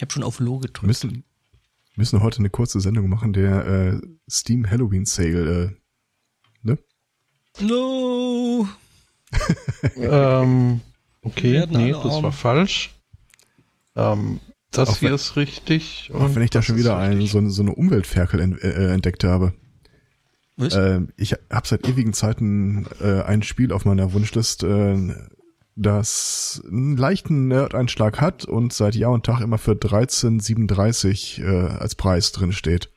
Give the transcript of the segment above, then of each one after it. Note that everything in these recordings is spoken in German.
Ich habe schon auf Low gedrückt. Wir müssen, müssen heute eine kurze Sendung machen, der äh, Steam Halloween Sale, äh, ne? No! ähm, okay, nee, das arm. war falsch. Ähm, das Auch hier wenn- ist richtig. Auch wenn ich da schon wieder einen, richtig. so, eine- so eine Umweltferkel ent, äh, entdeckt habe. Was? Ähm, ich habe seit ewigen Zeiten äh, ein Spiel auf meiner Wunschlist, äh, das einen leichten Nerd-Einschlag hat und seit Jahr und Tag immer für 13,37 äh, als Preis drin steht.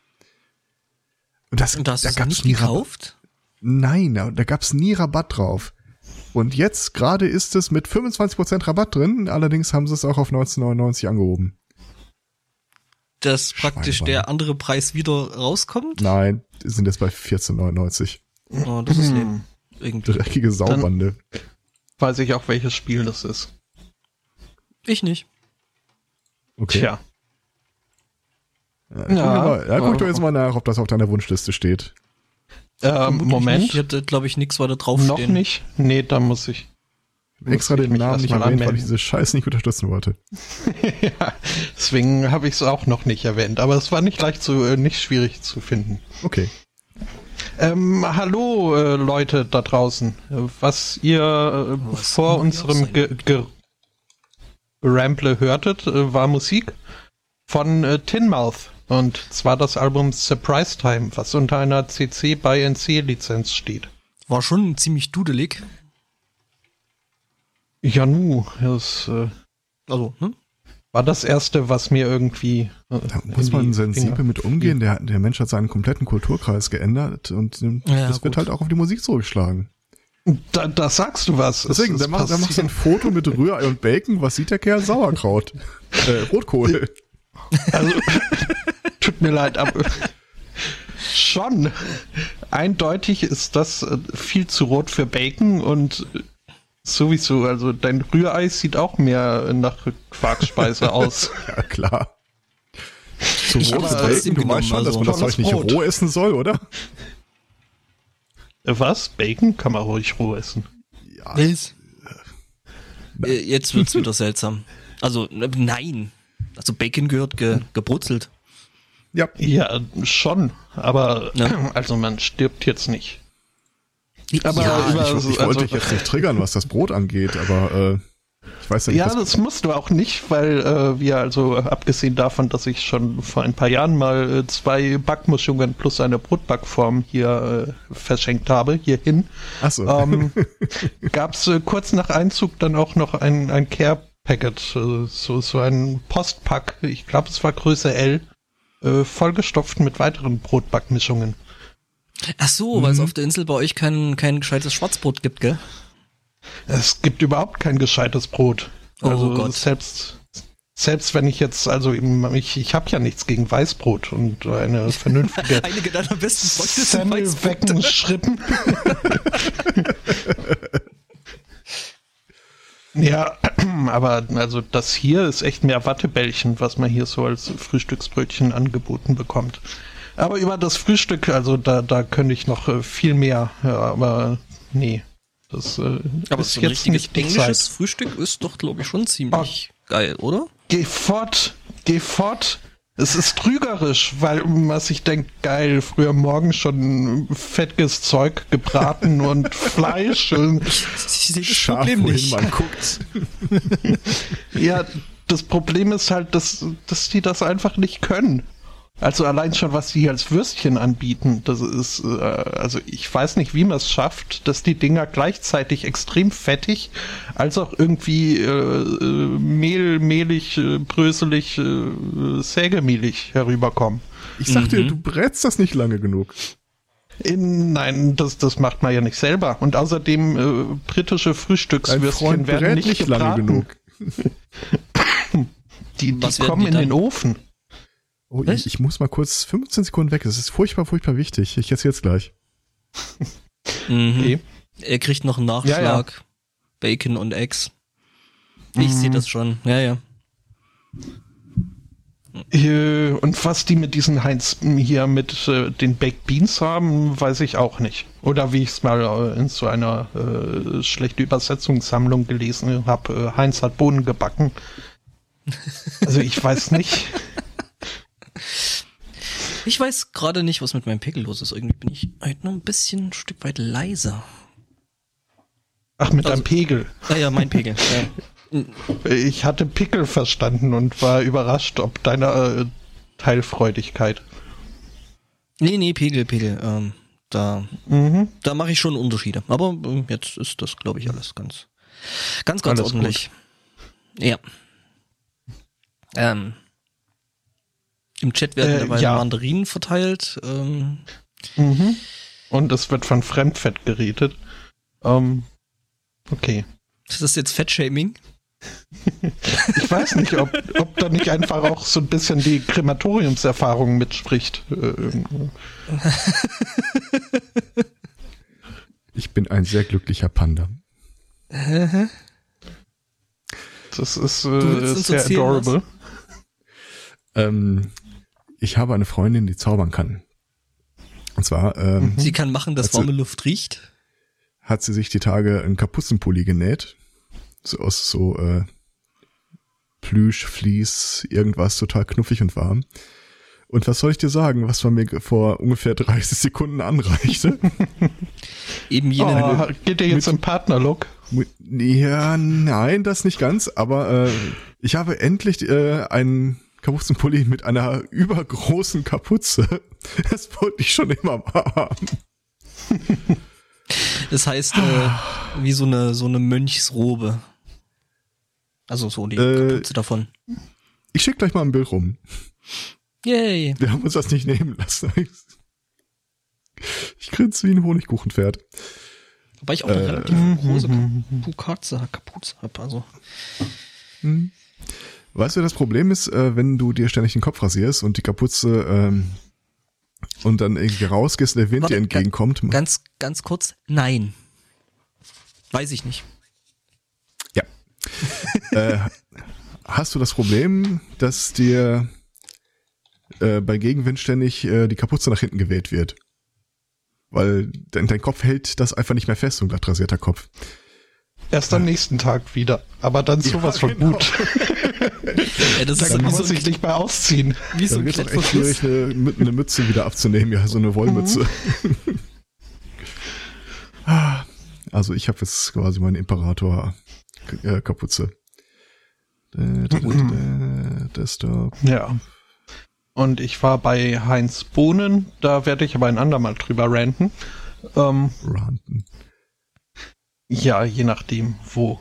Und das, Und da hast du da es gab's nicht nie Rabatt. gekauft? Nein, da, da gab's nie Rabatt drauf. Und jetzt gerade ist es mit 25% Rabatt drin, allerdings haben sie es auch auf 19,99 angehoben. Dass praktisch der andere Preis wieder rauskommt? Nein, sind jetzt bei 14,99. Oh, das ist lame. Irgendwie. Dreckige Saubande. Weiß ich auch, welches Spiel das ist. Ich nicht. Okay. Tja. Ja, guck, Ja, mal, ja, guck doch jetzt mal nach, ob das auf deiner Wunschliste steht. Ähm, Moment. Nicht. Ich hatte, glaube ich, nichts weiter draufstehen. Noch nicht? Nee, da muss ich. Ich extra ich den Namen nicht erwähnt, weil anmelden. ich diese Scheiß nicht unterstützen wollte. ja, deswegen habe ich es auch noch nicht erwähnt. Aber es war nicht leicht zu, äh, nicht schwierig zu finden. Okay. Ähm, hallo äh, Leute da draußen. Was ihr äh, Was vor unserem Ge Ge Ramble hörtet, äh, war Musik von äh, Tinmouth. Und zwar das Album Surprise Time, was unter einer CC by NC Lizenz steht. War schon ziemlich dudelig. Ja, nu, das äh, Also, hm? War das erste, was mir irgendwie. Äh, Da muss man sensibel Finger- mit umgehen. Der, der Mensch hat seinen kompletten Kulturkreis geändert und ähm, Ja, das wird gut. halt auch auf die Musik zurückschlagen. Da, da sagst du was. Es Deswegen, der macht, der macht so ein. Foto mit Rührei und Bacon. Was sieht der Kerl? Sauerkraut. äh, Rotkohl. Also, tut mir leid, aber schon. Eindeutig ist das äh, viel zu rot für Bacon und äh, sowieso, also dein Rührei sieht auch mehr nach Quarkspeise aus. Ja, klar. Zu Ich hab's Bacon, du weißt schon, genommen, dass man das also Zeug nicht roh essen soll, oder? Äh, Was? Bacon kann man ruhig roh essen. Ja. Was? Äh, Jetzt wird's wieder seltsam. Also, ne, nein. Also Bacon gehört ge gebrutzelt. Ja. Ja, schon, aber Ja. also man stirbt jetzt nicht. Aber ja, über- Ich, ich wollte also- dich jetzt nicht triggern, was das Brot angeht, aber äh, ich weiß ja nicht, Ja, das musst du auch nicht, weil äh, wir also, abgesehen davon, dass ich schon vor ein paar Jahren mal äh, zwei Backmischungen plus eine Brotbackform hier äh, verschenkt habe, hierhin, Achso. ähm, gab es äh, kurz nach Einzug dann auch noch ein, ein Care-Packet, äh, so, so ein Postpack, ich glaube es war Größe L, äh, vollgestopft mit weiteren Brotbackmischungen. Ach so, weil es Mhm. auf der Insel bei euch kein, kein gescheites Schwarzbrot gibt, gell? Es gibt überhaupt kein gescheites Brot. Oh Also Gott. selbst selbst wenn ich jetzt also ich ich habe ja nichts gegen Weißbrot und eine vernünftige Einige deiner besten Freunde sind ja, aber also das hier ist echt mehr Wattebällchen, was man hier so als Frühstücksbrötchen angeboten bekommt. Aber über das Frühstück, also da, da könnte ich noch äh, viel mehr, ja, aber nee. Das äh, Aber ist so ein jetzt richtiges nicht englisches Zeit. Frühstück ist doch, glaube ich, schon ziemlich geil, oder? Geh fort, geh fort. Es ist trügerisch, weil was ich denke, geil, früher morgen schon fettiges Zeug gebraten und Fleisch. Und, Ich Scharf, Problem nicht. man guckt. ja, das Problem ist halt, dass, dass die das einfach nicht können. Also allein schon, was die hier als Würstchen anbieten, das ist, äh, also ich weiß nicht, wie man es schafft, dass die Dinger gleichzeitig extrem fettig, als auch irgendwie äh, äh, mehl, mehlig, äh, bröselig, äh, sägemehlig herüberkommen. Ich sag Mhm. dir, du brätst das nicht lange genug. In, nein, das, das macht man ja nicht selber. Und außerdem, äh, britische Frühstückswürstchen werden nicht, nicht lange gebraten. genug. Die, die kommen die in den Ofen. Oh, ich, ich muss mal kurz 15 Sekunden weg. Das ist furchtbar, furchtbar wichtig. Ich erzähl's gleich. Mhm. Okay. Er kriegt noch einen Nachschlag. Ja, ja. Bacon und Eggs. Ich Mhm. sehe das schon. Ja, ja. Äh, Und was die mit diesen Heinz hier mit äh, den Baked Beans haben, weiß ich auch nicht. Oder wie ich es mal äh, in so einer äh, schlechte Übersetzungssammlung gelesen habe, äh, Heinz hat Bohnen gebacken. Also ich weiß nicht. Ich weiß gerade nicht, was mit meinem Pegel los ist. Irgendwie bin ich heute noch ein bisschen ein Stück weit leiser. Ach, mit Also- einem Pegel. Ah ja, mein Pegel. Ja. Ich hatte Pickel verstanden und war überrascht, ob deiner äh, Teilfreudigkeit. Nee, nee, Pegel, Pegel. Ähm, da Mhm. da mache ich schon Unterschiede. Aber ähm, jetzt ist das, glaube ich, alles ganz, ganz, ganz Alles ordentlich. Ja. Ähm, Im Chat werden Äh, dabei ja. Mandarinen verteilt. Ähm, Mhm. Und es wird von Fremdfett geredet. Ähm, okay. ist das jetzt Fettshaming? Ich weiß nicht, ob, ob da nicht einfach auch so ein bisschen die Krematoriumserfahrung mitspricht. Äh. Ich bin ein sehr glücklicher Panda. das ist äh, sehr adorable. Ähm, ich habe eine Freundin, die zaubern kann. Und zwar ähm, Sie kann machen, dass warme Luft riecht. hat sie sich die Tage einen Kapuzenpulli genäht. So aus so äh, Plüsch, Vlies, irgendwas total knuffig und warm. Und was soll ich dir sagen, was man mir vor ungefähr 30 Sekunden anreichte? Eben jene. Oh, geht ihr jetzt im Partnerlook? ja, nein, das nicht ganz, aber äh, ich habe endlich äh, einen Kapuzenpulli mit einer übergroßen Kapuze. Das wollte ich schon immer haben. Das heißt, äh, wie so eine, so eine Mönchsrobe. Also so die Äh, Kapuze davon. Ich schicke gleich mal ein Bild rum. Yay. Wir haben uns das nicht nehmen lassen. Ich grinse wie ein Honigkuchenpferd. Wobei ich auch eine Äh, relativ große Kapuze, Kapuze habe. Also. Weißt du, das Problem ist, äh, wenn du dir ständig den Kopf rasierst und die Kapuze ähm, und dann irgendwie rausgehst und der Wind Warte, dir entgegenkommt. Ganz, ganz kurz, nein. Weiß ich nicht. Ja. äh, hast du das Problem, dass dir äh, bei Gegenwind ständig äh, die Kapuze nach hinten geweht wird? Weil dein, dein Kopf hält das einfach nicht mehr fest, so ein glatt rasierter Kopf. Erst am nächsten Tag wieder. Aber dann sowas von genau. gut. Ja, das Da ist kann man so sich ein, nicht mehr ausziehen. wie so ein auch echt schwierig, eine, eine Mütze wieder abzunehmen, ja, so eine Wollmütze. Ah, also ich habe jetzt quasi meine Imperator-Kapuze. Desktop. Ja. Und ich war bei Heinz Bohnen, da werde ich aber ein andermal drüber ranten. Ähm, Ranten. ja, je nachdem, wo.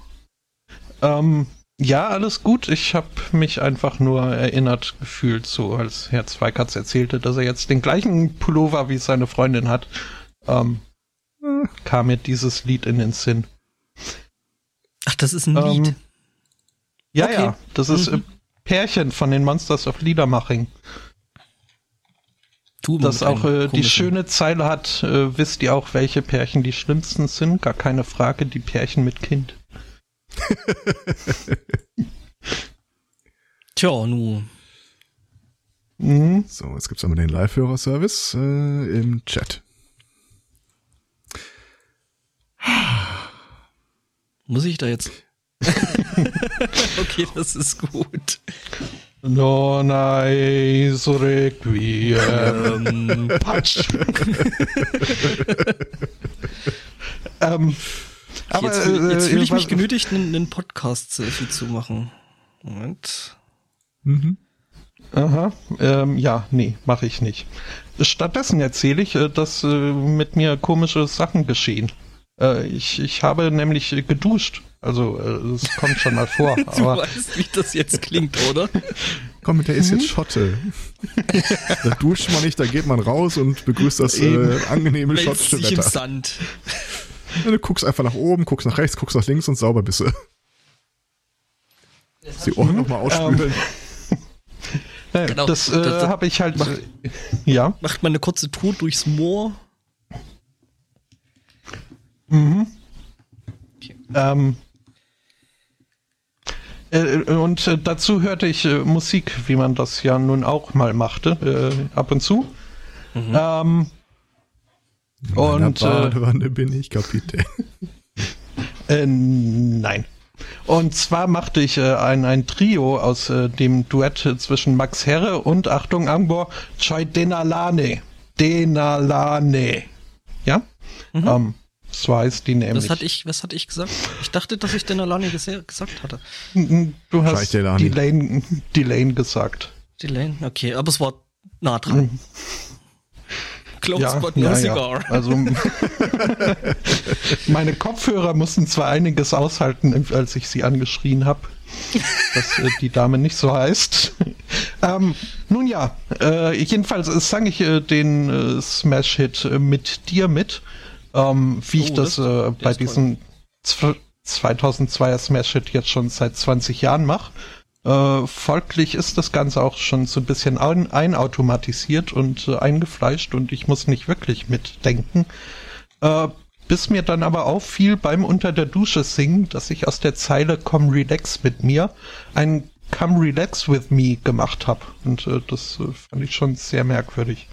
Ähm, ja, alles gut. Ich habe mich einfach nur erinnert gefühlt, so als Herr Zweikatz erzählte, dass er jetzt den gleichen Pullover wie seine Freundin hat. Ähm, kam mir dieses Lied in den Sinn. Ach, das ist ein Ähm, Lied. Ja, Okay. ja, das ist Mhm. äh, Pärchen von den Monsters of Liedermaching. Mal Das auch äh, die schöne Zeile hat, äh, wisst ihr auch, welche Pärchen die schlimmsten sind? Gar keine Frage, die Pärchen mit Kind. Tja, nu. Mhm. So, jetzt gibt's einmal den Live-Hörer-Service äh, im Chat. Muss ich da jetzt. okay, das ist gut. Non so requiem. Ähm, Patsch. ähm, aber jetzt fühl- jetzt äh, fühle ich was- mich genötigt, einen, einen Podcast-Selfie zu machen. Moment. Mhm. Aha, ähm, ja, nee, mache ich nicht. Stattdessen erzähle ich, äh, dass äh, mit mir komische Sachen geschehen. Äh, ich, ich habe nämlich äh, geduscht. Also, äh, es kommt schon mal vor. Du aber weißt, wie das jetzt klingt, oder? Komm, der ist jetzt Schotte. da duscht man nicht, da geht man raus und begrüßt das äh, angenehme schottische sich im Wetter. Sand. Du guckst einfach nach oben, guckst nach rechts, guckst nach links und sauber bist du. Die Ohren nochmal ausspülen. äh, Genau, das, äh, das- das- habe ich halt. Äh, ja. Macht man eine kurze Tour durchs Moor. Ähm, äh, und äh, dazu hörte ich äh, Musik, wie man das ja nun auch mal machte, äh, ab und zu. Ähm, Und äh, Badewanne bin ich Kapitän. äh, nein. Und zwar machte ich äh, ein, ein Trio aus äh, dem Duett zwischen Max Herre und Achtung Ambor Choi Denalane. Denalane. Ja? Mhm. Ähm, so heißt die nämlich. Was hatte ich, was hatte ich gesagt? Ich dachte, dass ich Denalane gesagt hatte. Du hast Delane, Delane gesagt. Delane, okay, aber es war nah dran. Close ja, but no ja, cigar. Ja. Also meine Kopfhörer mussten zwar einiges aushalten, als ich sie angeschrien habe, dass äh, die Dame nicht so heißt. ähm, nun ja, äh, jedenfalls sang ich äh, den äh, Smash-Hit äh, mit dir mit, ähm, wie oh, ich das, das äh, bei diesem 2002er Smash-Hit jetzt schon seit 20 Jahren mache. Äh, folglich ist das Ganze auch schon so ein bisschen ein, einautomatisiert und äh, eingefleischt und ich muss nicht wirklich mitdenken. Äh, bis mir dann aber auffiel beim Unter der Dusche singen, dass ich aus der Zeile Come Relax mit mir ein Come Relax with me gemacht habe. Und äh, das äh, fand ich schon sehr merkwürdig.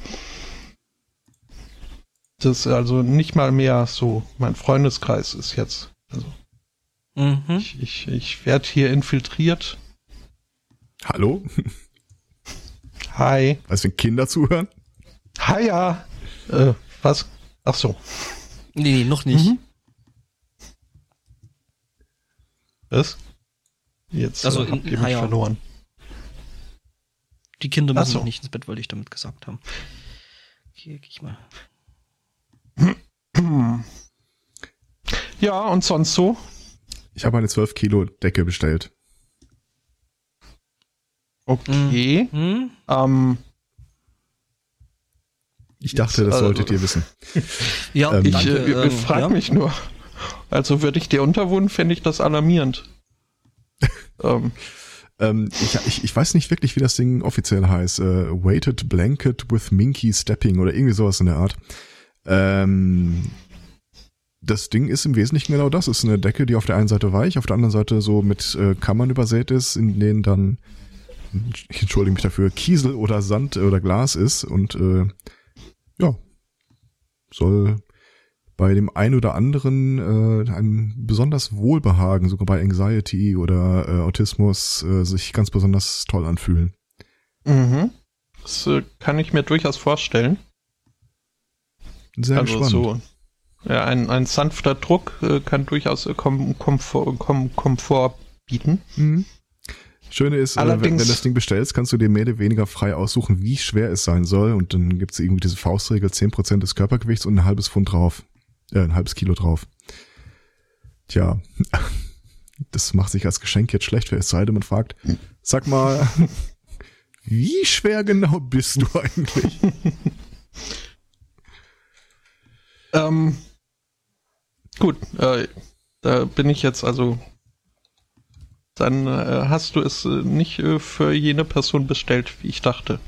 Das ist also nicht mal mehr so, mein Freundeskreis ist jetzt. Also, mhm. Ich, ich, ich werde hier infiltriert Hallo? Hi. Was, wenn Kinder zuhören? Hi, ja. Äh, was? Ach so. Nee, nee noch nicht. Mhm. Was? Jetzt also, äh, habt ihr mich verloren. Die Kinder müssen so. nicht ins Bett, wollte ich damit gesagt haben. Hier gehe ich mal. Ja, und sonst so? Ich habe eine 12 Kilo Decke bestellt. Okay. Mhm. Ähm, ich dachte, das solltet ihr wissen. ja, ähm, ich, äh, äh, frage ja. mich nur. Also würde ich dir unterwohnen, fände ich das alarmierend. ähm. Ähm, ich, ich, ich weiß nicht wirklich, wie das Ding offiziell heißt. Äh, Weighted Blanket with Minky Stepping oder irgendwie sowas in der Art. Ähm, das Ding ist im Wesentlichen genau das. Es ist eine Decke, die auf der einen Seite weich, auf der anderen Seite so mit äh, Kammern übersät ist, in denen dann ich entschuldige mich dafür, Kiesel oder Sand oder Glas ist und äh, ja, soll bei dem einen oder anderen äh, ein besonders Wohlbehagen, sogar bei Anxiety oder äh, Autismus, äh, sich ganz besonders toll anfühlen. Mhm. Das äh, kann ich mir durchaus vorstellen. Sehr also gespannt. So, ja, ein, ein sanfter Druck äh, kann durchaus äh, Kom Komfort, Kom Komfort bieten. Mhm. Schöne ist, äh, wenn, wenn das Ding bestellst, kannst du dir mehr oder weniger frei aussuchen, wie schwer es sein soll. Und dann gibt's irgendwie diese Faustregel, zehn Prozent des Körpergewichts und ein halbes Pfund drauf. Äh, ein halbes Kilo drauf. Tja, das macht sich als Geschenk jetzt schlecht, wer es sei denn, man fragt, sag mal, wie schwer genau bist du eigentlich? ähm, gut, äh, da bin ich jetzt also dann äh, hast du es äh, nicht äh, für jene Person bestellt, wie ich dachte.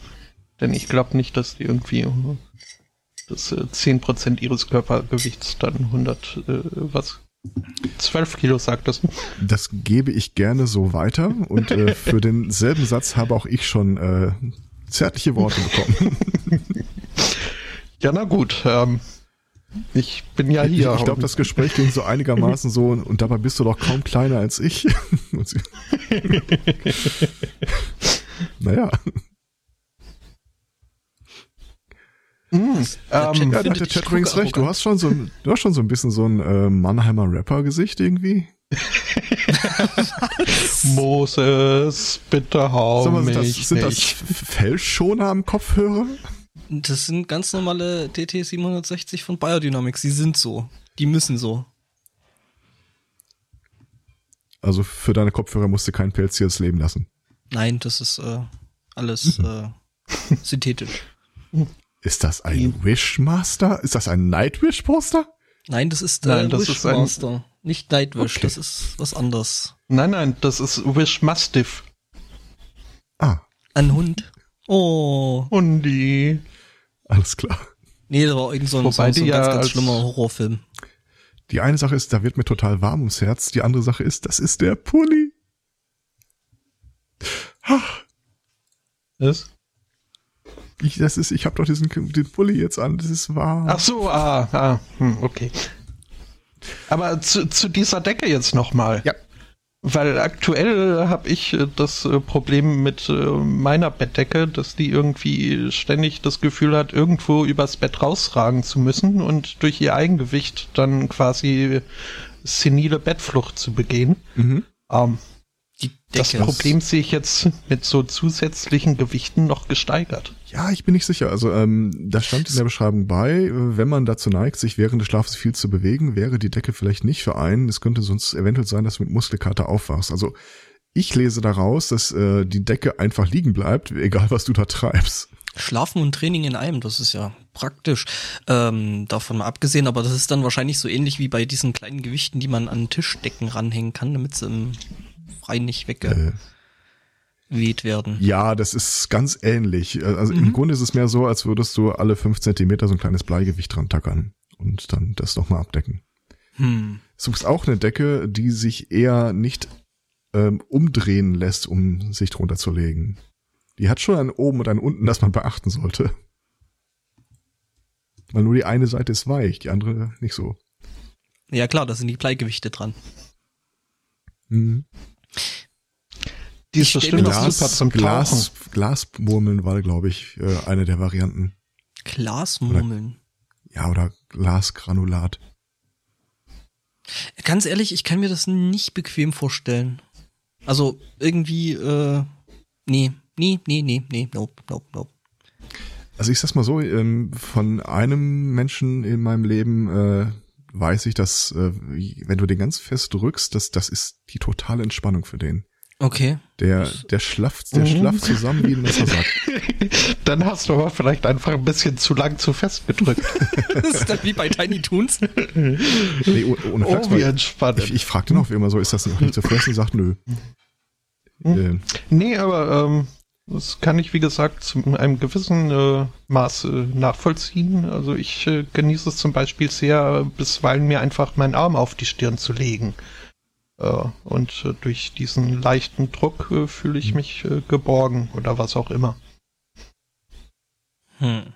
Denn ich glaube nicht, dass die irgendwie äh, das äh, 10% ihres Körpergewichts dann 100, äh, was? 12 Kilo sagt das. Das gebe ich gerne so weiter und äh, für denselben Satz habe auch ich schon zärtliche Worte bekommen. ja, na gut. Ähm, ich bin ja hier. Ich, ich glaube, das Gespräch ging so einigermaßen so und dabei bist du doch kaum kleiner als ich. naja. Mm, ähm, ja, der Chat rings recht. Du hast schon so, du hast schon so ein bisschen so ein äh, Mannheimer Rapper-Gesicht irgendwie. Moses, bitte hau mal, sind mich das, sind nicht. das Fellschoner am Kopfhörer? Das sind ganz normale DT 760 von Biodynamics. Die sind so. Die müssen so. Also für deine Kopfhörer musst du kein Pelz hier das Leben lassen. Nein, das ist äh, alles äh, synthetisch. Ist das ein Wishmaster? Ist das ein Nightwish-Poster? Nein, das ist äh, das Wishmaster. Ein... Nicht Nightwish, okay. das ist was anderes. Nein, nein, das ist Wishmastiff. Ah. Ein Hund. Oh. Hundi. Alles klar. Nee, das war irgend so ein, so, so ein ja ganz, ganz schlimmer Horrorfilm. Die eine Sache ist, da wird mir total warm ums Herz. Die andere Sache ist, das ist der Pulli. Ach. Was? Ich, das ist, ich habe doch diesen den Pulli jetzt an. Das ist warm. Ach so, ah, ah hm, okay. Aber zu, zu dieser Decke jetzt nochmal. Ja. Weil aktuell habe ich äh, das äh, Problem mit äh, meiner Bettdecke, dass die irgendwie ständig das Gefühl hat, irgendwo übers Bett rausragen zu müssen und durch ihr Eigengewicht dann quasi senile Bettflucht zu begehen. Mhm. Ähm, Die das. Problem sehe ich jetzt mit so zusätzlichen Gewichten noch gesteigert. Ja, ich bin nicht sicher. Also ähm, da stand in der Beschreibung bei, wenn man dazu neigt, sich während des Schlafes viel zu bewegen, wäre die Decke vielleicht nicht für einen. Es könnte sonst eventuell sein, dass du mit Muskelkater aufwachst. Also ich lese daraus, dass äh, die Decke einfach liegen bleibt, egal was du da treibst. Schlafen und Training in einem, das ist ja praktisch. Ähm, davon mal abgesehen, aber das ist dann wahrscheinlich so ähnlich wie bei diesen kleinen Gewichten, die man an Tischdecken ranhängen kann, damit sie im Freien nicht weggeweht Äh, werden. ja, das ist ganz ähnlich. Äh, Also im Grunde ist es mehr so, als würdest du alle fünf Zentimeter so ein kleines Bleigewicht dran tackern und dann das nochmal abdecken. Hm. suchst auch eine Decke, die sich eher nicht ähm, umdrehen lässt, um sich drunter zu legen. Die hat schon einen oben und einen unten, das man beachten sollte. Weil nur die eine Seite ist weich, die andere nicht so. Ja klar, da sind die Bleigewichte dran. Mhm. Die ist bestimmt das- super zum Tauchen. Glas, Glasmurmeln war, glaube ich, äh, eine der Varianten. Glasmurmeln. Ja, oder Glasgranulat. Ganz ehrlich, ich kann mir das nicht bequem vorstellen. Also irgendwie, äh, nee, nee, nee, nee, nee, nope, nope, nope. Also ich sag's mal so, ähm, von einem Menschen in meinem Leben äh, weiß ich, dass äh, wenn du den ganz fest drückst, das, das ist die totale Entspannung für den. Okay. Der, der schlafft, der Mhm. schlafft zusammen wie ein Messersack. Dann hast du aber vielleicht einfach ein bisschen zu lang zu fest gedrückt. Das ist dann wie bei Tiny Toons. Nee, oh- ohne Flachs, oh, wie weil entspannend. ich, ich fragte noch immer so, ist das nicht, nicht zu fressen? Sagt nö. Äh, Nee, aber ähm, das kann ich, wie gesagt, zu einem gewissen äh, Maß äh, nachvollziehen. Also ich äh, genieße es zum Beispiel sehr, bisweilen mir einfach meinen Arm auf die Stirn zu legen. Äh, und äh, durch diesen leichten Druck äh, fühle ich mich geborgen oder was auch immer. Hm.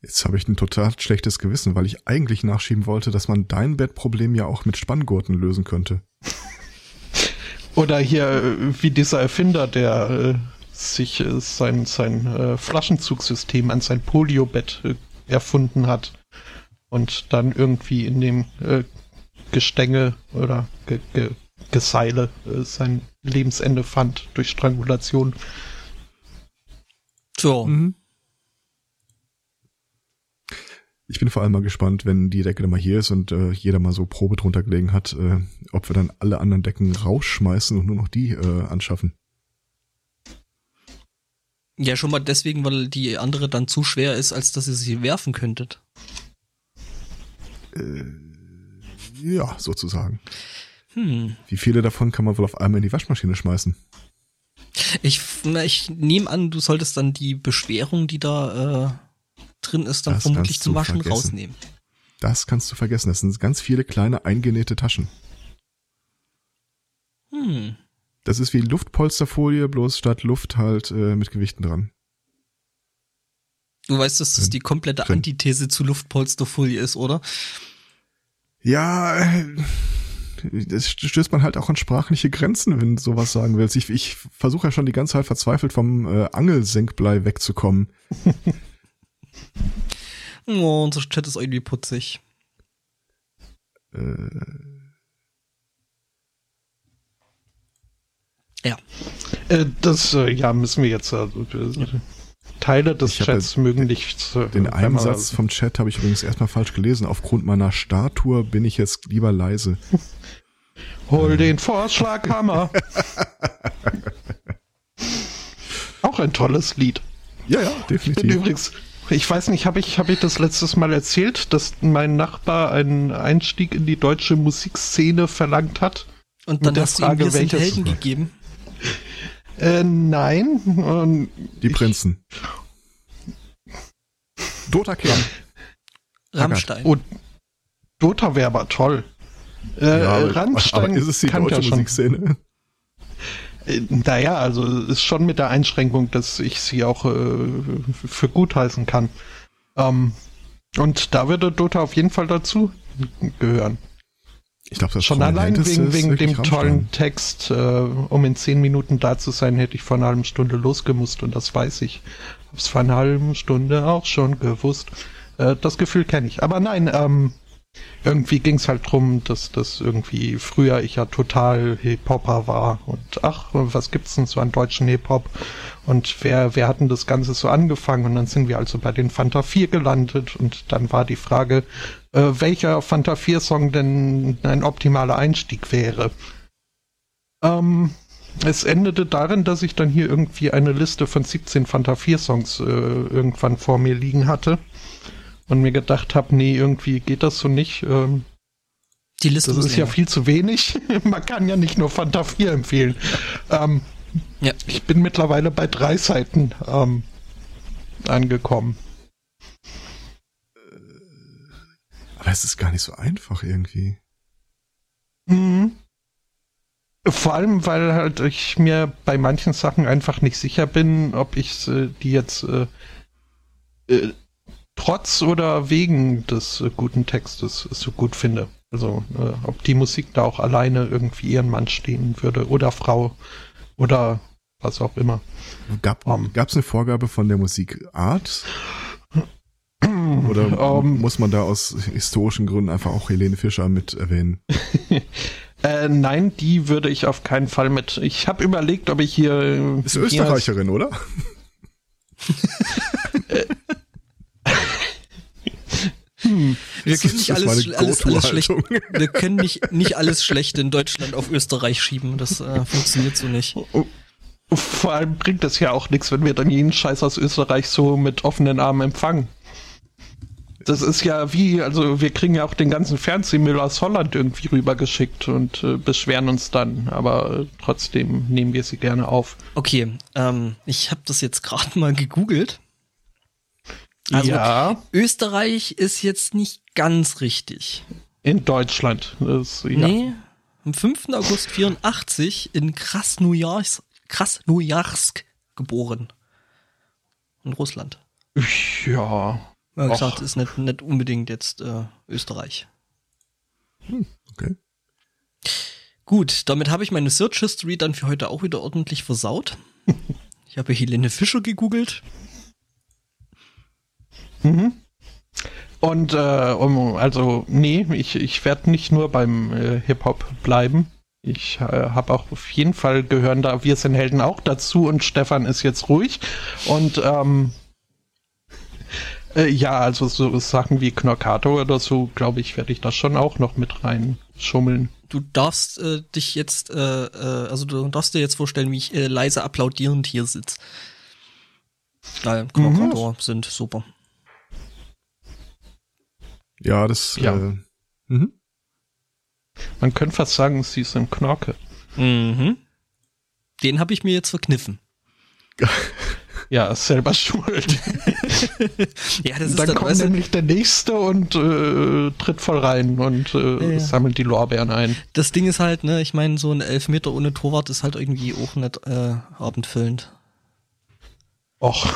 jetzt habe ich ein total schlechtes Gewissen, weil ich eigentlich nachschieben wollte, dass man dein Bettproblem ja auch mit Spanngurten lösen könnte. Oder hier wie dieser Erfinder, der äh, sich äh, sein, sein äh, Flaschenzugsystem an sein Poliobett erfunden hat und dann irgendwie in dem Gestänge oder ge ge Geseile äh, sein Lebensende fand durch Strangulation. So. Mhm. Ich bin vor allem mal gespannt, wenn die Decke dann mal hier ist und äh, jeder mal so Probe drunter gelegen hat, äh, ob wir dann alle anderen Decken rausschmeißen und nur noch die äh, anschaffen. Ja, schon mal deswegen, weil die andere dann zu schwer ist, als dass ihr sie werfen könntet. Äh, ja, sozusagen. Hm. Wie viele davon kann man wohl auf einmal in die Waschmaschine schmeißen? Ich, ich nehme an, du solltest dann die Beschwerung, die da äh, drin ist, dann Das vermutlich zum Waschen vergessen. rausnehmen. Das kannst du vergessen. Das sind ganz viele kleine eingenähte Taschen. Hm. Das ist wie Luftpolsterfolie, bloß statt Luft halt äh, mit Gewichten dran. Du weißt, dass das die komplette. Antithese zu Luftpolsterfolie ist, oder? Ja, äh, das stößt man halt auch an sprachliche Grenzen, wenn du sowas sagen willst. Ich, ich versuche ja schon die ganze Zeit verzweifelt vom äh, Angelsenkblei wegzukommen. Oh, unser Chat ist irgendwie putzig. Äh, Ja. Äh, das, äh, ja, müssen wir jetzt, äh, Teile des Ich Chats mögen nicht. Äh, den einen Satz vom Chat habe ich übrigens erstmal falsch gelesen. Aufgrund meiner Statur bin ich jetzt lieber leise. Hol den Vorschlaghammer. Auch ein tolles Lied. Ja, ja, definitiv. übrigens, ich weiß nicht, habe ich, hab ich das letztes Mal erzählt, dass mein Nachbar einen Einstieg in die deutsche Musikszene verlangt hat? Und dann hast du ihm Frage, sind welches- Helden gegeben. Äh, nein. Die Prinzen. Dota Kern. Rammstein. oh, Dota wäre aber toll. Äh, Ja, Rammstein aber ist es die kann deutsche ja schon. Musikszene? Äh, Naja, also ist schon mit der Einschränkung, dass ich sie auch äh, für gut heißen kann. Ähm, und da würde Dota auf jeden Fall dazu gehören. Ich glaube, das Schon allein wegen, wegen dem tollen. Text, äh, um in zehn Minuten da zu sein, hätte ich vor einer halben Stunde losgemusst und das weiß ich. Hab's vor einer halben Stunde auch schon gewusst. Äh, das Gefühl kenne ich. Aber nein, ähm, irgendwie ging's halt drum, dass das irgendwie früher ich ja total Hip-Hopper war und ach, was gibt's denn so an deutschen Hip-Hop? Und wer, wer hat denn das Ganze so angefangen? Und dann sind wir also bei den Fanta 4 gelandet und dann war die Frage, äh, welcher Fanta 4 Song denn ein optimaler Einstieg wäre. Ähm, es endete darin, dass ich dann hier irgendwie eine Liste von 17 Fanta 4 Songs äh, irgendwann vor mir liegen hatte und mir gedacht habe, nee, irgendwie geht das so nicht. Ähm, Die Liste das ist ja viel zu wenig. Man kann ja nicht nur Fanta 4 empfehlen. Ähm, Ja. Ich bin mittlerweile bei drei Seiten ähm, angekommen. Aber es ist gar nicht so einfach irgendwie. Mhm. Vor allem, weil halt ich mir bei manchen Sachen einfach nicht sicher bin, ob ich äh, die jetzt äh, äh, trotz oder wegen des äh, guten Textes so gut finde. Also äh, ob die Musik da auch alleine irgendwie ihren Mann stehen würde oder Frau oder was auch immer. Gab Um. es eine Vorgabe von der Musikart? Oder Ähm. muss man da aus historischen Gründen einfach auch Helene Fischer mit erwähnen? Äh, nein, die würde ich auf keinen Fall mit. Ich habe überlegt, ob ich hier äh, Ist hier- Österreicherin, oder? Wir können nicht alles, alles, alles schlecht. Wir können nicht, nicht alles Schlechte in Deutschland auf Österreich schieben. Das äh, funktioniert so nicht. Vor allem bringt es ja auch nichts, wenn wir dann jeden Scheiß aus Österreich so mit offenen Armen empfangen. Das ist ja wie, also wir kriegen ja auch den ganzen Fernsehmüll aus Holland irgendwie rübergeschickt und äh, beschweren uns dann, aber äh, trotzdem nehmen wir sie gerne auf. Okay, ähm, ich habe das jetzt gerade mal gegoogelt. Also ja, Österreich ist jetzt nicht ganz richtig. in Deutschland. Das, ja. Nee, am 5. August 84 in Krasnojarsk, Krasnojarsk geboren. In Russland. ja. Wie Och. gesagt, ist nicht, nicht unbedingt jetzt äh, Österreich. Okay. Gut, damit habe ich meine Search History dann für heute auch wieder ordentlich versaut. Ich habe Helene Fischer gegoogelt. Und äh, um, also nee, ich, ich werde nicht nur beim äh, Hip-Hop bleiben. Ich äh, habe auch auf jeden Fall gehören da Wir sind Helden auch dazu und Stefan ist jetzt ruhig. Und ähm, äh, ja, also so Sachen wie Knorkato oder so, glaube ich, werde ich da schon auch noch mit reinschummeln. Du darfst äh, dich jetzt, äh, äh, also du darfst dir jetzt vorstellen, wie ich äh, leise applaudierend hier sitze. Weil Knorkator sind super. Ja, das. Ja. Äh, mhm. Man könnte fast sagen, sie sind Knorke. Mhm. Den habe ich mir jetzt verkniffen. Ja, ist selber schuld. Ja, das ist Dann dann, kommt weißt du, nämlich der nächste und äh, tritt voll rein und äh, Ja. sammelt die Lorbeeren ein. das Ding ist halt, ne, ich meine, so ein Elfmeter ohne Torwart ist halt irgendwie auch nicht äh, abendfüllend. Och.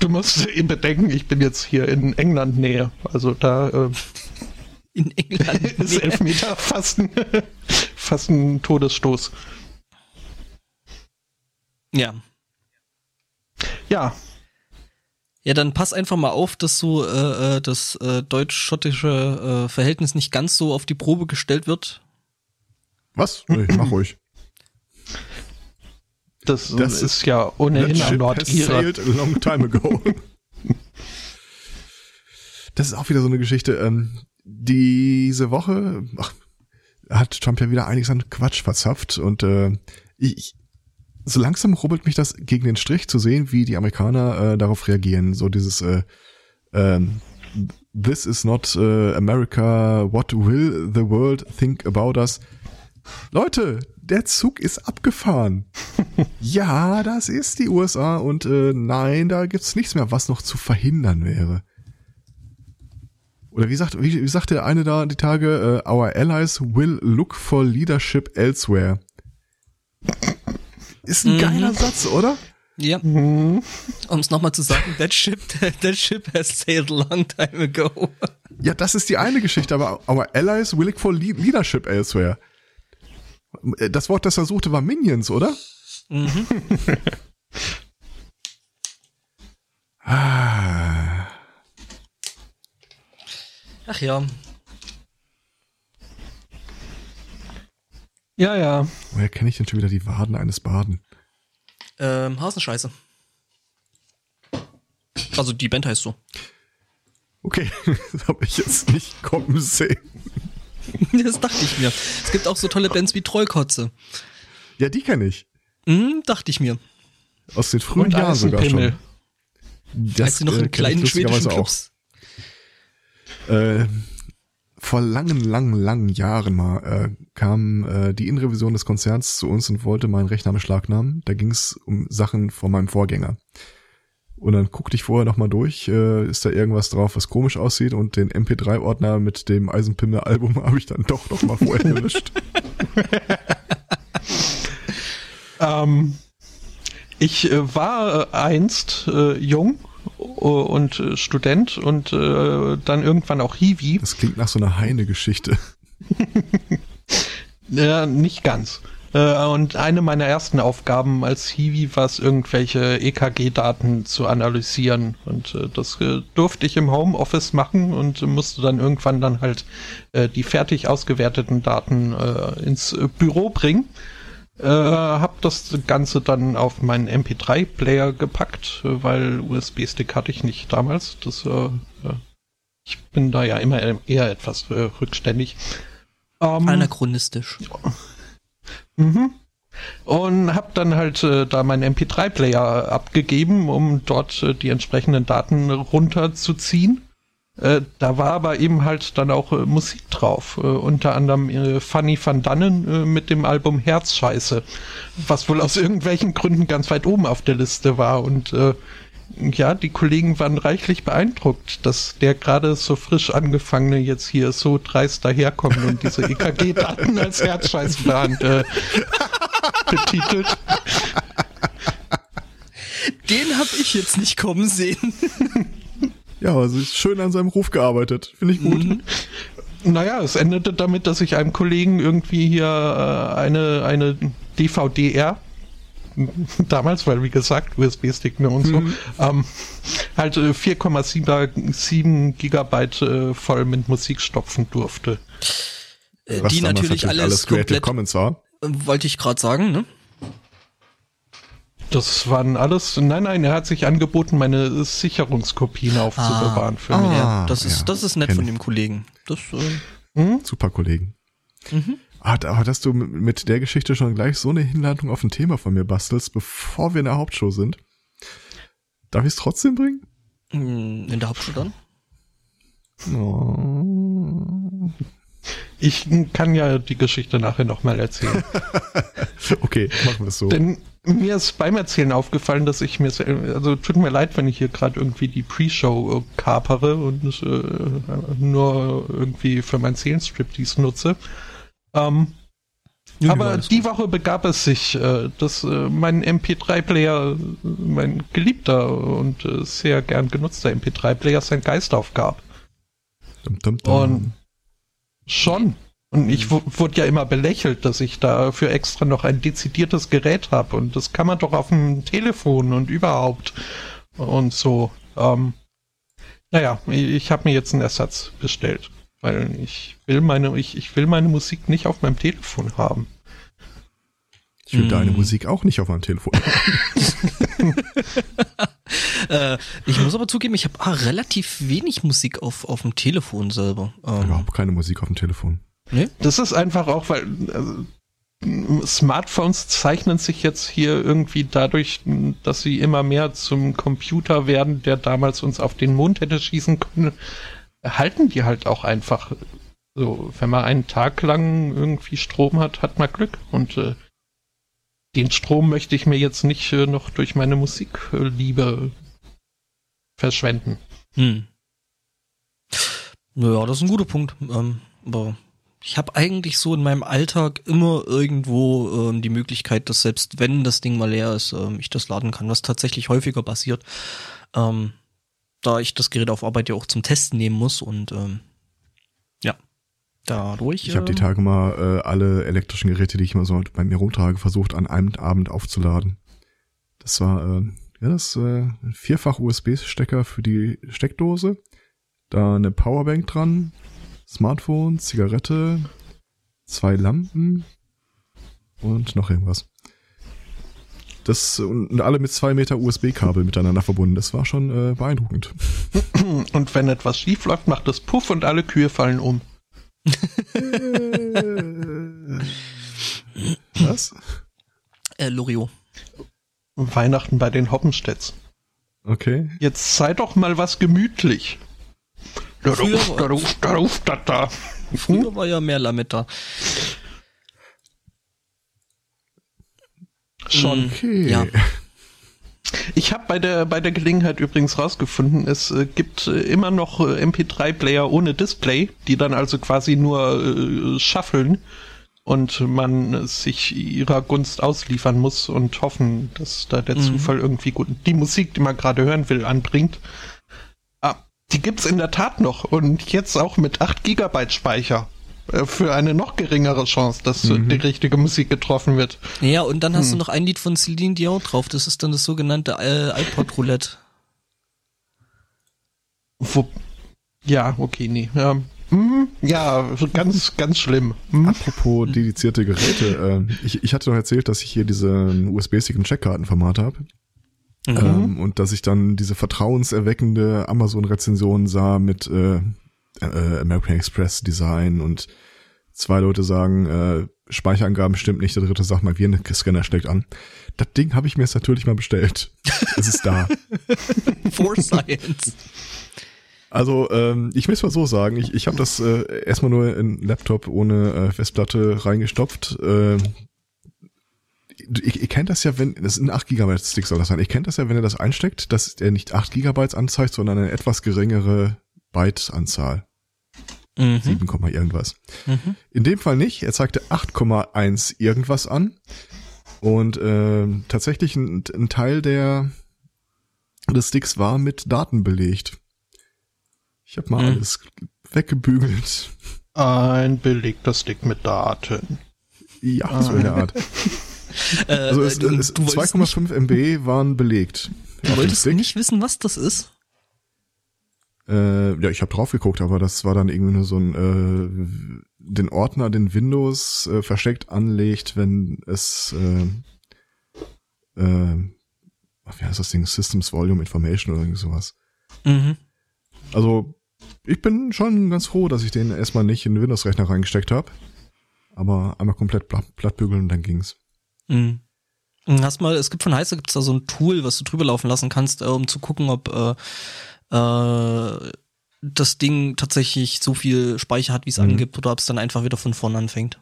Du musst eben bedenken, ich bin jetzt hier in England Nähe. Also da äh, In England. ist Elfmeter fast ein, fast ein Todesstoß. ja. Ja, Ja, dann pass einfach mal auf, dass so äh, äh, das äh, deutsch-schottische äh, Verhältnis nicht ganz so auf die Probe gestellt wird. Was? Nee, mach ruhig. Das, Das ist ja ohnehin am sailed a long time ago. Das ist auch wieder so eine Geschichte. Ähm, diese Woche ach, hat Trump ja wieder einiges an Quatsch verzapft und äh, ich, so langsam rubbelt mich das gegen den Strich zu sehen, wie die Amerikaner äh, darauf reagieren. So dieses äh, ähm, This is not äh, America. What will the world think about us? Leute, der Zug ist abgefahren. ja, das ist die USA und äh, nein, da gibt's nichts mehr, was noch zu verhindern wäre. Oder wie sagt, wie, wie sagt der eine da die Tage, äh, our allies will look for leadership elsewhere. Ist ein Mhm. geiler Satz, oder? Ja. Um es nochmal zu sagen, that ship, that ship has sailed a long time ago. Ja, das ist die eine Geschichte, aber, aber Allies willing for leadership elsewhere. Das Wort, das er suchte, war Minions, oder? Mhm. ah. Ach ja. Ja, ja. Woher kenne ich denn schon wieder die Waden eines Baden? Ähm, Hasenscheiße. Also die Band heißt so. Okay, das habe ich jetzt nicht kommen sehen. das dachte ich mir. Es gibt auch so tolle Bands wie Trollkotze. Ja, die kenne ich. Mhm, dachte ich mir. Aus den frühen Und Jahren sogar schon. Das, Als sie noch in äh, kleinen schwedischen Clubs. Äh, vor langen, langen, langen Jahren mal äh, kam äh, die Innenrevision des Konzerns zu uns und wollte meinen Rechner beschlagnahmen. Da ging es um Sachen von meinem Vorgänger. Und dann guckte ich vorher nochmal durch, äh, ist da irgendwas drauf, was komisch aussieht und den MP3-Ordner mit dem Eisenpimmel-Album habe ich dann doch noch mal vorher gelöscht. ähm, ich äh, war äh, einst äh, jung und äh, Student und äh, dann irgendwann auch Hiwi. Das klingt nach so einer Heine-Geschichte. ja, nicht ganz. Äh, und eine meiner ersten Aufgaben als Hiwi war es, irgendwelche EKG-Daten zu analysieren. Und äh, das äh, durfte ich im Homeoffice machen und musste dann irgendwann dann halt die fertig ausgewerteten Daten ins Büro bringen. Äh, hab das Ganze dann auf meinen MP3-Player gepackt, weil USB-Stick hatte ich nicht damals. Das, äh, ich bin da ja immer eher etwas äh, rückständig. Ähm, Anachronistisch. Mhm. Und habe dann halt äh, da meinen MP3-Player abgegeben, um dort äh, die entsprechenden Daten runterzuziehen. Äh, da war aber eben halt dann auch äh, Musik drauf, äh, unter anderem äh, Fanny van Dannen mit dem Album Herzscheiße, was wohl aus irgendwelchen Gründen ganz weit oben auf der Liste war und ja, die Kollegen waren reichlich beeindruckt, dass der gerade so frisch angefangene jetzt hier so dreist daherkommt und diese EKG-Daten als Herzscheißbrand äh, betitelt. Den hab ich jetzt nicht kommen sehen. ja, also ist schön an seinem Ruf gearbeitet. Finde ich gut. Mhm. Naja, es endete damit, dass ich einem Kollegen irgendwie hier äh, eine, eine DVD-R damals, weil wie gesagt, USB-Stick ne und so, mhm. ähm, halt äh, 4,7 Gigabyte äh, voll mit Musik stopfen durfte. Äh, die natürlich, natürlich alles, alles komplett, Commons war. Äh, wollte ich gerade sagen, ne? Das waren alles, nein, nein, er hat sich angeboten, meine Sicherungskopien aufzubewahren ah, für mich. Ah, das ist, ja, das ist nett von dem Kollegen. Das, äh, hm? Super Kollegen. Mhm. Ah, aber dass du mit der Geschichte schon gleich so eine Hinleitung auf ein Thema von mir bastelst, bevor wir in der Hauptshow sind. Darf ich es trotzdem bringen? Hm, in der Hauptshow dann? Oh. Ich kann ja die Geschichte nachher nochmal erzählen. okay, machen wir es so. Denn mir ist beim Erzählen aufgefallen, dass ich mir, also tut mir leid, wenn ich hier gerade irgendwie die Pre-Show äh, kapere und äh, nur irgendwie für mein Seelenstrip nutze. Ähm, aber die Woche begab es sich, äh, dass äh, mein MP3-Player, mein geliebter und äh, sehr gern genutzter MP3-Player sein Geist aufgab. Dum, dum, dum. Und schon. Und ich wurde ja immer belächelt, dass ich dafür extra noch ein dezidiertes Gerät habe. Und das kann man doch auf dem Telefon und überhaupt und so. Ähm, naja, ich habe mir jetzt einen Ersatz bestellt. Weil ich will meine, ich, ich will meine Musik nicht auf meinem Telefon haben. Ich will mm. deine Musik auch nicht auf meinem Telefon haben. äh, ich muss aber zugeben, ich habe ah, relativ wenig Musik auf, auf dem Telefon selber. Ähm. Überhaupt keine Musik auf dem Telefon. Nee? Das ist einfach auch, weil also, Smartphones zeichnen sich jetzt hier irgendwie dadurch, dass sie immer mehr zum Computer werden, der damals uns auf den Mond hätte schießen können, halten die halt auch einfach. So, wenn man einen Tag lang irgendwie Strom hat, hat man Glück. Und äh, den Strom möchte ich mir jetzt nicht äh, noch durch meine Musikliebe verschwenden. Hm. Ja, das ist ein guter Punkt. Ähm, aber ich habe eigentlich so in meinem Alltag immer irgendwo ähm, die Möglichkeit, dass selbst wenn das Ding mal leer ist, ähm, ich das laden kann, was tatsächlich häufiger passiert. Ähm, da ich das Gerät auf Arbeit ja auch zum Testen nehmen muss und ähm, Dadurch. Ich habe die ähm, Tage mal äh, alle elektrischen Geräte, die ich mal so bei mir rumtrage, versucht an einem Abend aufzuladen. Das war äh, ja das äh, vierfach USB-Stecker für die Steckdose, da eine Powerbank dran, Smartphone, Zigarette, zwei Lampen und noch irgendwas. Das und alle mit zwei Meter USB-Kabel miteinander verbunden. Das war schon äh, beeindruckend. Und wenn etwas schief läuft, macht es Puff und alle Kühe fallen um. Was? Äh, Lorio. Weihnachten bei den Hoppenstedts. Okay. Jetzt sei doch mal was gemütlich. Da ruft, da ruft, da ruft, da, da. Früher war ja mehr Lametta. Schon. Okay. Ja. Ich habe bei der, bei der Gelegenheit übrigens rausgefunden, es äh, gibt äh, immer noch äh, MP3-Player ohne Display, die dann also quasi nur äh, schaffeln und man sich ihrer Gunst ausliefern muss und hoffen, dass da der Mhm. Zufall irgendwie gut die Musik, die man gerade hören will, anbringt. Ah, die gibt's in der Tat noch und jetzt auch mit 8 Gigabyte Speicher. Äh, Für eine noch geringere Chance, dass äh, die richtige Musik getroffen wird. Ja, und dann hast Hm. du noch ein Lied von Celine Dion drauf. Das ist dann das sogenannte äh, iPod Roulette. Wo, ja, okay, nee. Ja, mhm, ja ganz, ganz schlimm. Mhm. Apropos dedizierte Geräte, äh, ich, ich hatte doch erzählt, dass ich hier diesen USB-Stick und Checkkartenformat habe. Mhm. Ähm, und dass ich dann diese vertrauenserweckende Amazon-Rezension sah mit äh, äh, American Express Design und zwei Leute sagen, äh, Speicherangaben stimmt nicht, der dritte sagt, mein Virenscanner steckt an. Das Ding habe ich mir jetzt natürlich mal bestellt. es ist da. For Science. Also ähm, ich will es mal so sagen, ich, ich habe das äh, erstmal nur in einen Laptop ohne äh, Festplatte reingestopft. Äh, ihr kennt das ja, wenn, das ist ein 8 GB Stick soll das sein, ihr kennt das ja, wenn ihr das einsteckt, dass er nicht 8 GB anzeigt, sondern eine etwas geringere Byte-Anzahl. Mhm. 7, Komma irgendwas. Mhm. In dem Fall nicht, er zeigte 8,1 irgendwas an. Und ähm, tatsächlich ein, ein Teil der des Sticks war mit Daten belegt. Ich habe mal Mhm. alles weggebügelt. Ein belegter Stick mit Daten. Ja, so in der Art. Äh, Also es, du, es, du wolltest, nicht, 2,5 MB waren belegt. du wolltest nicht wissen, was das ist? Äh, ja, ich habe drauf geguckt, aber das war dann irgendwie nur so ein äh, den Ordner, den Windows äh, versteckt anlegt, wenn es äh, äh, wie heißt das Ding? Systems Volume Information oder irgendwie sowas. Mhm. Also ich bin schon ganz froh, dass ich den erstmal nicht in den Windows-Rechner reingesteckt habe. Aber einmal komplett platt, plattbügeln und dann ging's. Mhm. Hast mal, es gibt von Heißer gibt's da so ein Tool, was du drüber laufen lassen kannst, äh, um zu gucken, ob äh, äh, das Ding tatsächlich so viel Speicher hat, wie es Mhm. angibt, oder ob es dann einfach wieder von vorne anfängt.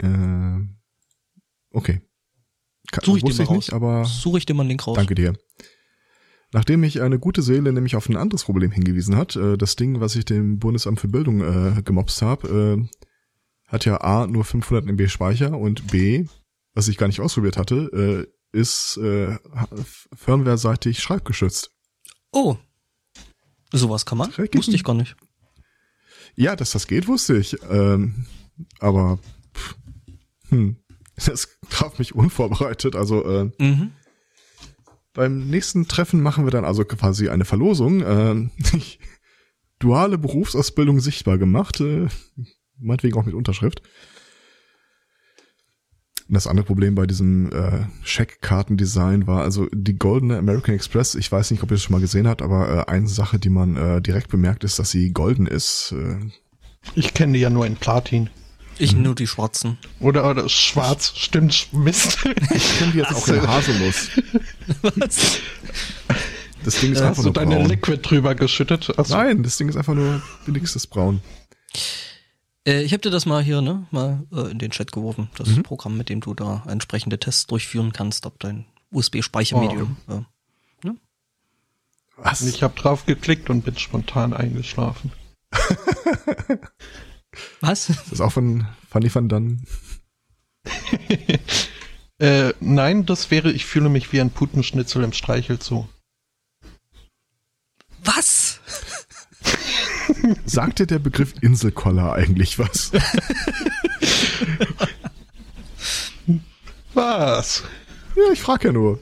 Äh, okay. Ka Such ich dir mal ich raus. nicht, aber Suche ich dir mal einen Link raus. Danke dir. Nachdem mich eine gute Seele nämlich auf ein anderes Problem hingewiesen hat, äh, das Ding, was ich dem Bundesamt für Bildung äh, gemobst habe, äh, hat ja A nur 500 MB Speicher und B, was ich gar nicht ausprobiert hatte, äh, ist äh, firmware-seitig schreibgeschützt. Oh. Sowas kann man? Direkt Wusste ich gar nicht. Ja, dass das geht, wusste ich. Ähm, aber pff, hm, das traf mich unvorbereitet. Also äh, Mhm. Beim nächsten Treffen machen wir dann also quasi eine Verlosung. Ähm, duale Berufsausbildung sichtbar gemacht, äh, meinetwegen auch mit Unterschrift. Und das andere Problem bei diesem äh, Scheckkartendesign war also die goldene American Express. Ich weiß nicht, ob ihr das schon mal gesehen habt, aber äh, eine Sache, die man äh, direkt bemerkt, ist, dass sie golden ist. Äh, Ich kenne die ja nur in Platin. Ich Mhm. nur die Schwarzen. Oder, oder schwarz, stimmt, Mist. ich kenne die jetzt auch in Haselnuss. Was? Das Ding ist Hast einfach du nur deine braun. Liquid drüber geschüttet? Achso. Nein, das Ding ist einfach nur billigstes Braun. Äh, ich habe dir das mal hier, ne, mal äh, in den Chat geworfen. Das Mhm. Programm, mit dem du da entsprechende Tests durchführen kannst, ob dein USB-Speichermedium. Oh. Äh, Was? Ich habe drauf geklickt und bin spontan eingeschlafen. was? Das ist auch von Fanny van Dunn. Äh, nein, das wäre, ich fühle mich wie ein Putenschnitzel im Streichelzoo. Was? Sagt dir der Begriff Inselkoller eigentlich was? Was? ja, ich frage ja nur.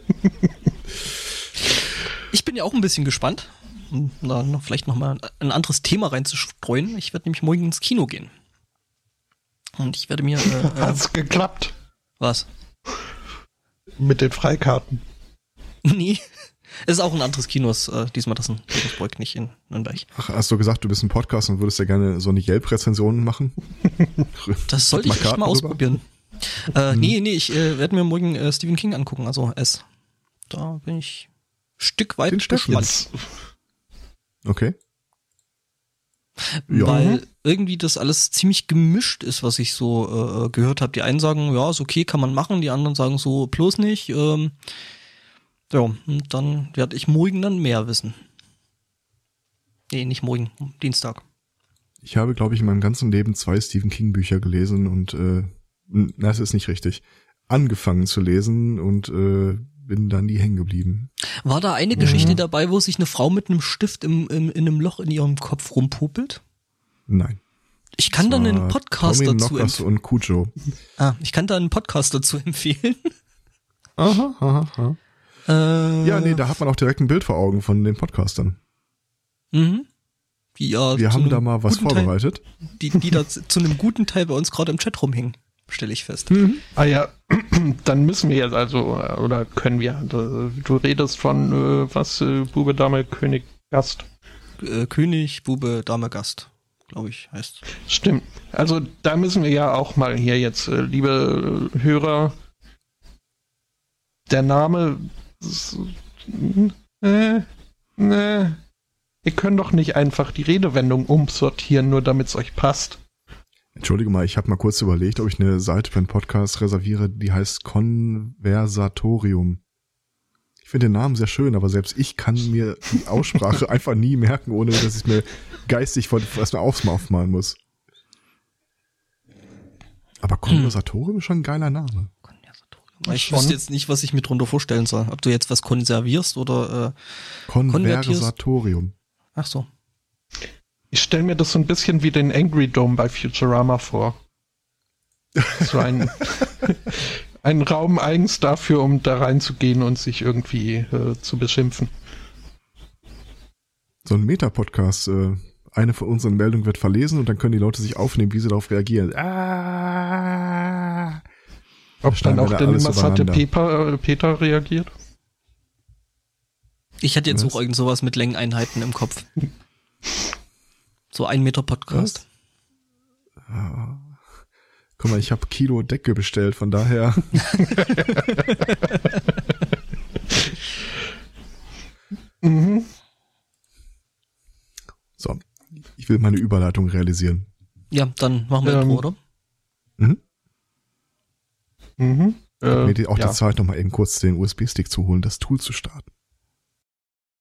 Ich bin ja auch ein bisschen gespannt, um da noch vielleicht nochmal ein anderes Thema reinzustreuen. Ich werde nämlich morgen ins Kino gehen. Und ich werde mir. Äh, äh, Hat's geklappt was? mit den Freikarten? Nee. Es ist auch ein anderes Kino, ist, äh, diesmal das in Regensburg, nicht in Nürnberg. Ach, hast du gesagt, du bist ein Podcast und würdest ja gerne so eine Yelp-Rezension machen? Das sollte ich echt mal rüber? ausprobieren. Äh, nee, nee, ich äh, werde mir morgen äh, Stephen King angucken, also S. Da bin ich ein Stück weit Den gespannt. Okay. Ja. Weil irgendwie das alles ziemlich gemischt ist, was ich so äh, gehört habe. Die einen sagen, ja, ist okay, kann man machen, die anderen sagen so, bloß nicht. Ähm, ja, und dann werde ich morgen dann mehr wissen. Nee, nicht morgen, Dienstag. Ich habe, glaube ich, in meinem ganzen Leben zwei Stephen King Bücher gelesen und äh, das ist nicht richtig. Angefangen zu lesen und äh, bin dann nie hängen geblieben. War da eine Geschichte dabei, wo sich eine Frau mit einem Stift im, im, in einem Loch in ihrem Kopf rumpopelt? Nein. Ich kann da Das einen Podcast Tommy dazu empfehlen. und Cujo. Ah, ich kann da einen Podcast dazu empfehlen. Aha, aha, aha. Äh, Ja, nee, da hat man auch direkt ein Bild vor Augen von den Podcastern. Mhm. Die ja Wir haben da mal was guten Teil- vorbereitet. die, die da zu einem guten Teil bei uns gerade im Chat rumhängen, stelle ich fest. ah ja, dann müssen wir jetzt also, äh, oder können wir, du, redest von, äh, was, äh, Bube, Dame, König, Gast. Äh, König, Bube, Dame, Gast, glaube ich, heißt. Stimmt. Also da müssen wir ja auch mal hier jetzt, liebe Hörer, der Name, äh, äh, ihr könnt doch nicht einfach die Redewendung umsortieren, nur damit es euch passt. Entschuldige mal, ich habe mal kurz überlegt, ob ich eine Seite für einen Podcast reserviere, die heißt Konversatorium. Ich finde den Namen sehr schön, aber selbst ich kann mir die Aussprache einfach nie merken, ohne dass ich mir geistig von erstmal aufs aufmalen muss. Aber Konversatorium ist schon ein geiler Name. Ich Schon. wüsste jetzt nicht, was ich mir drunter vorstellen soll. Ob du jetzt was konservierst oder, äh, Konversatorium. ach so. Ich stelle mir das so ein bisschen wie den Angry Dome bei Futurama vor. So ein, ein Raum eigens dafür, um da reinzugehen und sich irgendwie äh, zu beschimpfen. So ein Meta-Podcast. Äh, eine von unseren Meldungen wird verlesen und dann können die Leute sich aufnehmen, wie sie darauf reagieren. Ah. Ob dann auch der übereinander. Peter, äh, Peter reagiert? Ich hätte jetzt Was? auch irgend sowas mit Längeneinheiten im Kopf. So ein Meter Podcast. Guck mal, ich habe Kilo Decke bestellt, von daher. Mhm. So, ich will meine Überleitung realisieren. Ja, dann machen wir Ähm, Intro, oder? Mhm. Mhm. Äh, Mir die, auch ja. die Zeit, nochmal eben kurz den USB-Stick zu holen, das Tool zu starten.